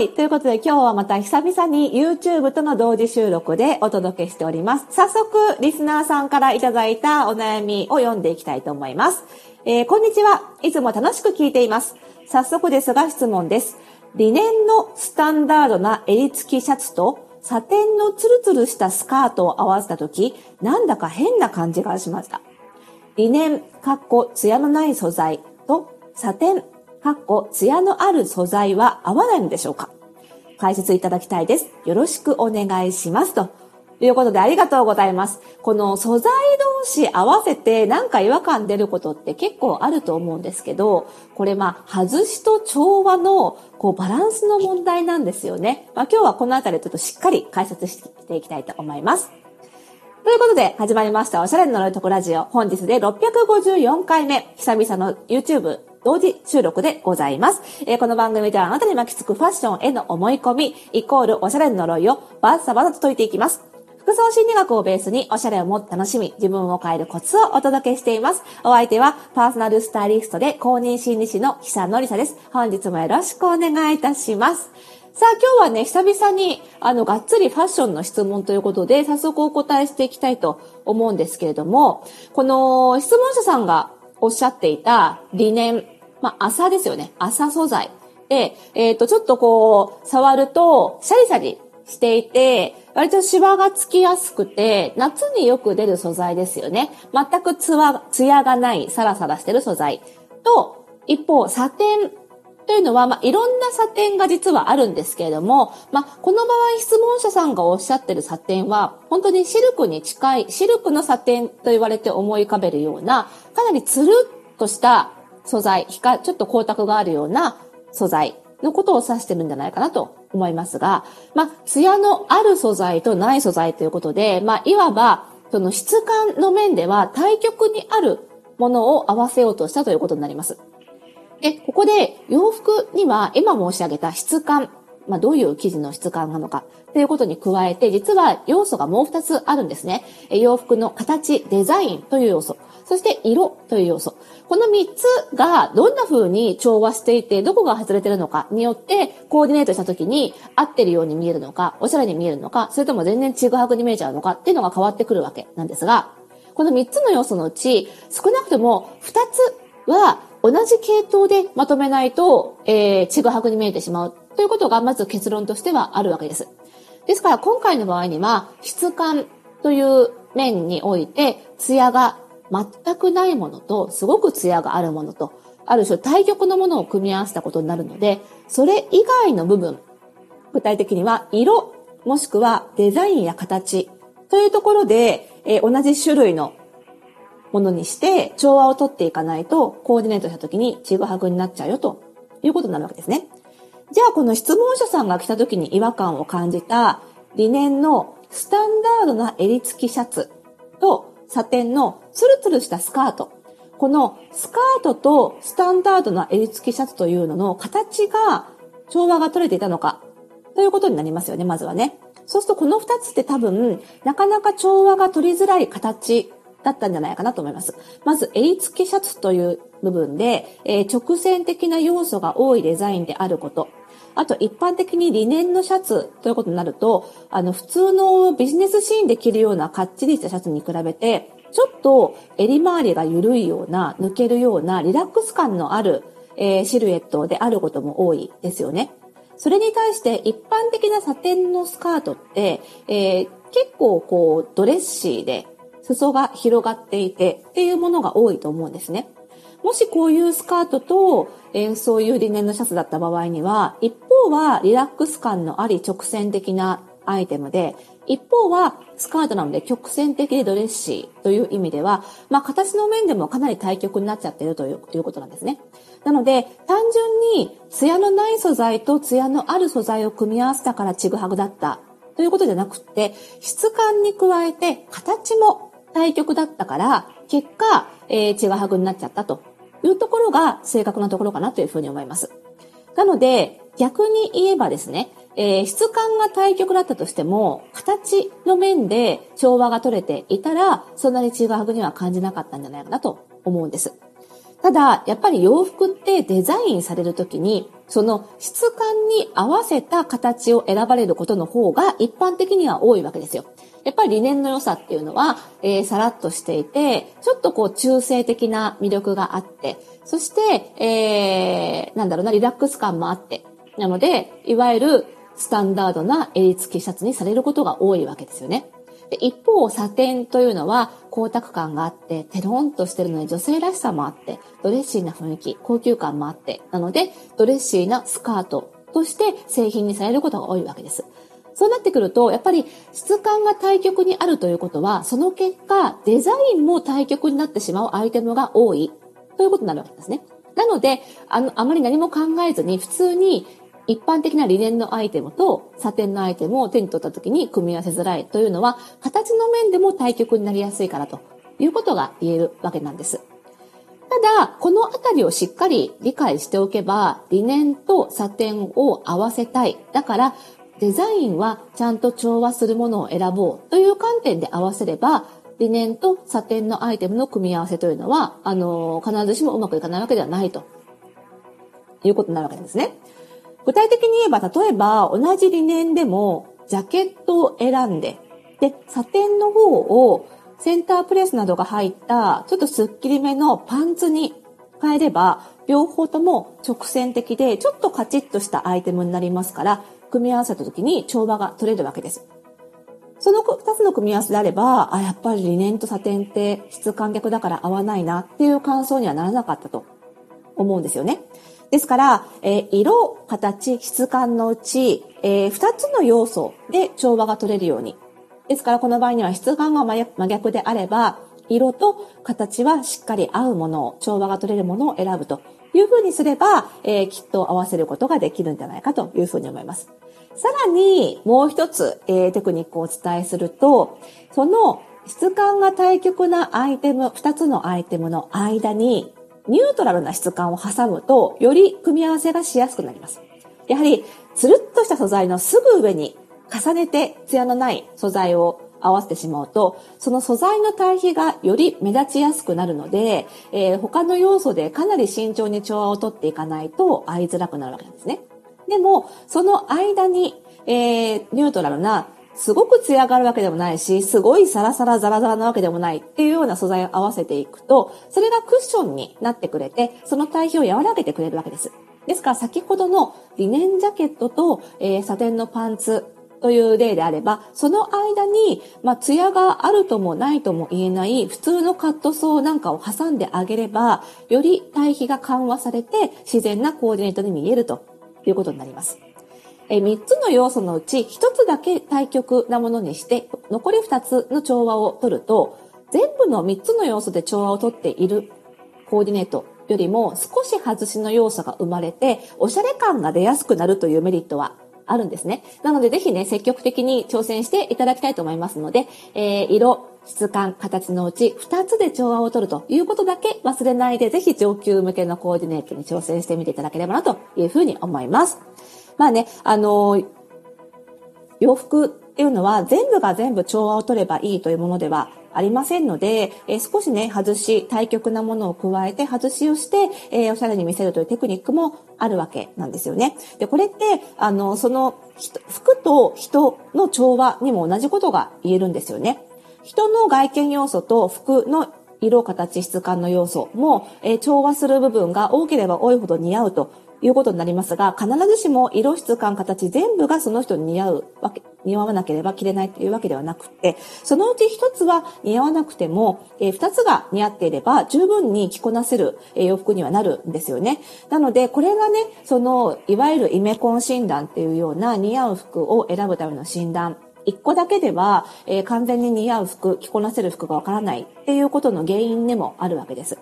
はい。ということで今日はまた久々に YouTube との同時収録でお届けしております。早速、リスナーさんからいただいたお悩みを読んでいきたいと思います。えー、こんにちは。いつも楽しく聞いています。早速ですが質問です。リネンのスタンダードな襟付きシャツとサテンのツルツルしたスカートを合わせたとき、なんだか変な感じがしました。リネン、かっこ、艶のない素材とサテン、かっこ、艶のある素材は合わないのでしょうか？解説いただきたいです。よろしくお願いします。ということでありがとうございます。この素材同士合わせてなんか違和感出ることって結構あると思うんですけど、これまあ、外しと調和のこうバランスの問題なんですよね。まあ今日はこのあたりちょっとしっかり解説していきたいと思います。ということで、始まりました、おしゃれの呪いとこラジオ。本日で654回目、久々の YouTube 同時収録でございます。えー、この番組ではあなたに巻きつくファッションへの思い込み、イコールおしゃれの呪いをバッサバサと解いていきます。服装心理学をベースにおしゃれをもっと楽しみ、自分を変えるコツをお届けしています。お相手はパーソナルスタイリストで公認心理師の久野里沙です。本日もよろしくお願いいたします。さあ今日はね、久々に、あの、がっつりファッションの質問ということで、早速お答えしていきたいと思うんですけれども、この質問者さんがおっしゃっていた理念、まあ、麻ですよね。麻素材。で、えっ、ー、と、ちょっとこう、触ると、シャリシャリしていて、割とシワがつきやすくて、夏によく出る素材ですよね。全くツワ、ツヤがない、サラサラしてる素材。と、一方、サテンというのは、まあ、いろんなサテンが実はあるんですけれども、まあ、この場合質問者さんがおっしゃってるサテンは、本当にシルクに近い、シルクのサテンと言われて思い浮かべるような、かなりつるっとした素材、ちょっと光沢があるような素材のことを指してるんじゃないかなと思いますが、まあ、艶のある素材とない素材ということで、まあ、いわば、その質感の面では対極にあるものを合わせようとしたということになります。で、ここで洋服には今申し上げた質感、まあ、どういう生地の質感なのかということに加えて、実は要素がもう二つあるんですね。洋服の形、デザインという要素、そして色という要素。この三つがどんな風に調和していて、どこが外れてるのかによって、コーディネートした時に合ってるように見えるのか、おしゃれに見えるのか、それとも全然ちぐはぐに見えちゃうのかっていうのが変わってくるわけなんですが、この三つの要素のうち、少なくとも二つは同じ系統でまとめないと、えー、ちぐはぐに見えてしまうということがまず結論としてはあるわけです。ですから今回の場合には質感という面において艶が全くないものとすごく艶があるものとある種対極のものを組み合わせたことになるのでそれ以外の部分具体的には色もしくはデザインや形というところで、えー、同じ種類のものにして調和をとっていかないとコーディネートした時にちぐはぐになっちゃうよということになるわけですね。じゃあこの質問者さんが来た時に違和感を感じた理念のスタンダードな襟付きシャツとサテンのツルツルしたスカート。このスカートとスタンダードな襟付きシャツというのの形が調和が取れていたのかということになりますよね、まずはね。そうするとこの二つって多分なかなか調和が取りづらい形だったんじゃないかなと思います。まず、襟付きシャツという部分で、えー、直線的な要素が多いデザインであること。あと、一般的にリネンのシャツということになると、あの、普通のビジネスシーンで着るようなかっちりしたシャツに比べて、ちょっと襟周りが緩いような、抜けるようなリラックス感のある、えー、シルエットであることも多いですよね。それに対して一般的なサテンのスカートって、えー、結構こうドレッシーで裾が広がっていてっていうものが多いと思うんですね。もしこういうスカートと、えー、そういうリネンのシャツだった場合には、一方はリラックス感のあり直線的なアイテムで、一方はスカートなので曲線的でドレッシーという意味では、まあ形の面でもかなり対極になっちゃってるというということなんですね。なので、単純に艶のない素材と艶のある素材を組み合わせたからちぐはぐだったということじゃなくて、質感に加えて形も対局だったから、結果、えー、血がはぐになっちゃったというところが正確なところかなというふうに思います。なので、逆に言えばですね、えー、質感が対極だったとしても、形の面で調和が取れていたら、そんなに血がはぐには感じなかったんじゃないかなと思うんです。ただ、やっぱり洋服ってデザインされるときに、その質感に合わせた形を選ばれることの方が一般的には多いわけですよ。やっぱり理念の良さっていうのは、えー、さらっとしていて、ちょっとこう中性的な魅力があって、そして、えー、なんだろうな、リラックス感もあって、なので、いわゆるスタンダードな襟付きシャツにされることが多いわけですよね。で一方、サテンというのは光沢感があって、テロンとしてるので女性らしさもあって、ドレッシーな雰囲気、高級感もあって、なので、ドレッシーなスカートとして製品にされることが多いわけです。そうなってくると、やっぱり質感が対極にあるということは、その結果、デザインも対極になってしまうアイテムが多いということになるわけですね。なので、あの、あまり何も考えずに、普通に一般的なリネンのアイテムとサテンのアイテムを手に取った時に組み合わせづらいというのは、形の面でも対極になりやすいからということが言えるわけなんです。ただ、このあたりをしっかり理解しておけば、リネンとサテンを合わせたい。だから、デザインはちゃんと調和するものを選ぼうという観点で合わせれば、リネンとサテンのアイテムの組み合わせというのは、あの、必ずしもうまくいかないわけではないということになるわけなんですね。具体的に言えば、例えば同じ理念でもジャケットを選んで、で、サテンの方をセンタープレスなどが入ったちょっとスッキリめのパンツに変えれば、両方とも直線的でちょっとカチッとしたアイテムになりますから、組み合わせた時に調和が取れるわけです。その二つの組み合わせであれば、あ、やっぱりリネンとサテンって質感逆だから合わないなっていう感想にはならなかったと思うんですよね。ですから、えー、色、形、質感のうち、えー、2つの要素で調和が取れるように。ですから、この場合には質感が真逆であれば、色と形はしっかり合うものを、調和が取れるものを選ぶというふうにすれば、えー、きっと合わせることができるんじゃないかというふうに思います。さらに、もう一つ、えー、テクニックをお伝えすると、その質感が対極なアイテム、二つのアイテムの間にニュートラルな質感を挟むと、より組み合わせがしやすくなります。やはり、つるっとした素材のすぐ上に重ねて艶のない素材を合わせてしまうと、その素材の対比がより目立ちやすくなるので、えー、他の要素でかなり慎重に調和をとっていかないと合いづらくなるわけなんですね。でも、その間に、えー、ニュートラルなすごく艶があるわけでもないし、すごいサラサラザラザラなわけでもないっていうような素材を合わせていくと、それがクッションになってくれて、その対比を和らげてくれるわけです。ですから先ほどのリネンジャケットと、えー、サテンのパンツという例であれば、その間に、まあ、艶があるともないとも言えない普通のカットソーなんかを挟んであげれば、より対比が緩和されて自然なコーディネートに見えるということになります。え3つの要素のうち1つだけ対極なものにして、残り2つの調和を取ると、全部の3つの要素で調和を取っているコーディネートよりも少し外しの要素が生まれて、おしゃれ感が出やすくなるというメリットはあるんですね。なのでぜひね、積極的に挑戦していただきたいと思いますので、えー、色、質感、形のうち2つで調和を取るということだけ忘れないで、ぜひ上級向けのコーディネートに挑戦してみていただければなというふうに思います。まあね、あの、洋服っていうのは全部が全部調和を取ればいいというものではありませんので、えー、少しね、外し、対極なものを加えて外しをして、えー、おしゃれに見せるというテクニックもあるわけなんですよね。で、これって、あの、その、服と人の調和にも同じことが言えるんですよね。人の外見要素と服の色、形、質感の要素も、えー、調和する部分が多ければ多いほど似合うということになりますが、必ずしも色質感形全部がその人に似合うわけ、似合わなければ着れないというわけではなくて、そのうち一つは似合わなくても、えー、二つが似合っていれば十分に着こなせる、えー、洋服にはなるんですよね。なので、これがね、その、いわゆるイメコン診断っていうような似合う服を選ぶための診断一個だけでは、えー、完全に似合う服、着こなせる服がわからないっていうことの原因でもあるわけです。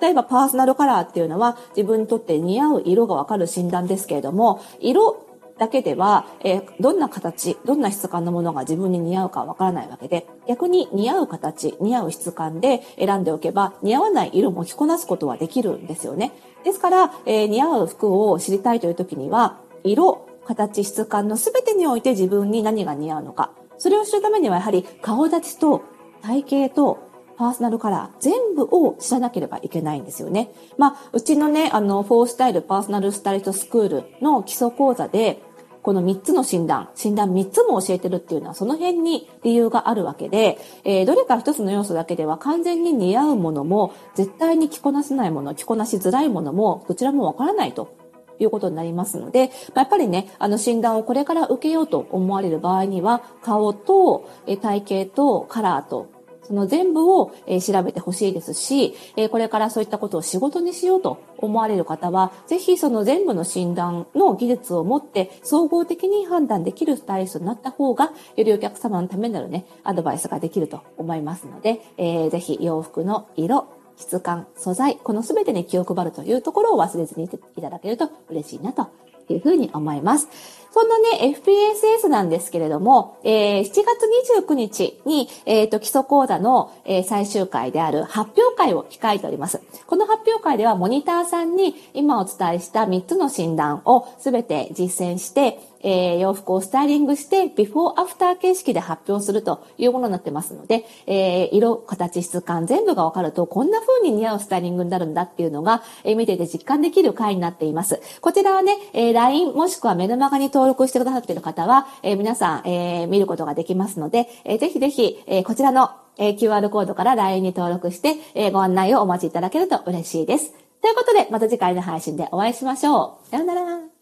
例えばパーソナルカラーっていうのは自分にとって似合う色がわかる診断ですけれども、色だけでは、えー、どんな形、どんな質感のものが自分に似合うかわからないわけで、逆に似合う形、似合う質感で選んでおけば、似合わない色も着こなすことはできるんですよね。ですから、えー、似合う服を知りたいという時には、色、形、質感の全てにおいて自分に何が似合うのか。それを知るためにはやはり顔立ちと体型とパーソナルカラー、全部を知らなければいけないんですよね。まあ、うちのね、あの、フォースタイルパーソナルスタイリストスクールの基礎講座で、この3つの診断、診断3つも教えてるっていうのはその辺に理由があるわけで、えー、どれか1つの要素だけでは完全に似合うものも、絶対に着こなせないもの、着こなしづらいものも、どちらもわからないということになりますので、ま、やっぱりね、あの診断をこれから受けようと思われる場合には、顔と体型とカラーとその全部を、え調べてほしいですし、えこれからそういったことを仕事にしようと思われる方は、ぜひその全部の診断の技術を持って総合的に判断できるスタイリストになった方が、よりお客様のためになるね、アドバイスができると思いますので、えー、ぜひ洋服の色、質感、素材、この全てに気を配るというところを忘れずにいただけると嬉しいなというふうに思います。そんなね、FPSS なんですけれども、えー、7月29日に、えっ、ー、と、基礎講座の、えー、最終回である発表会を控えております。この発表会ではモニターさんに今お伝えした3つの診断をすべて実践して、えー、洋服をスタイリングして、ビフォーアフター形式で発表するというものになってますので、えー、色、形、質感全部がわかると、こんな風に似合うスタイリングになるんだっていうのが、えー、見てて実感できる回になっています。こちらはね、えー、LINE もしくはメルマガに登録してくださっている方は、えー、皆さん、えー、見ることができますので、えー、ぜひぜひ、えー、こちらの、えー、QR コードから LINE に登録して、えー、ご案内をお待ちいただけると嬉しいです。ということで、また次回の配信でお会いしましょう。さようなら。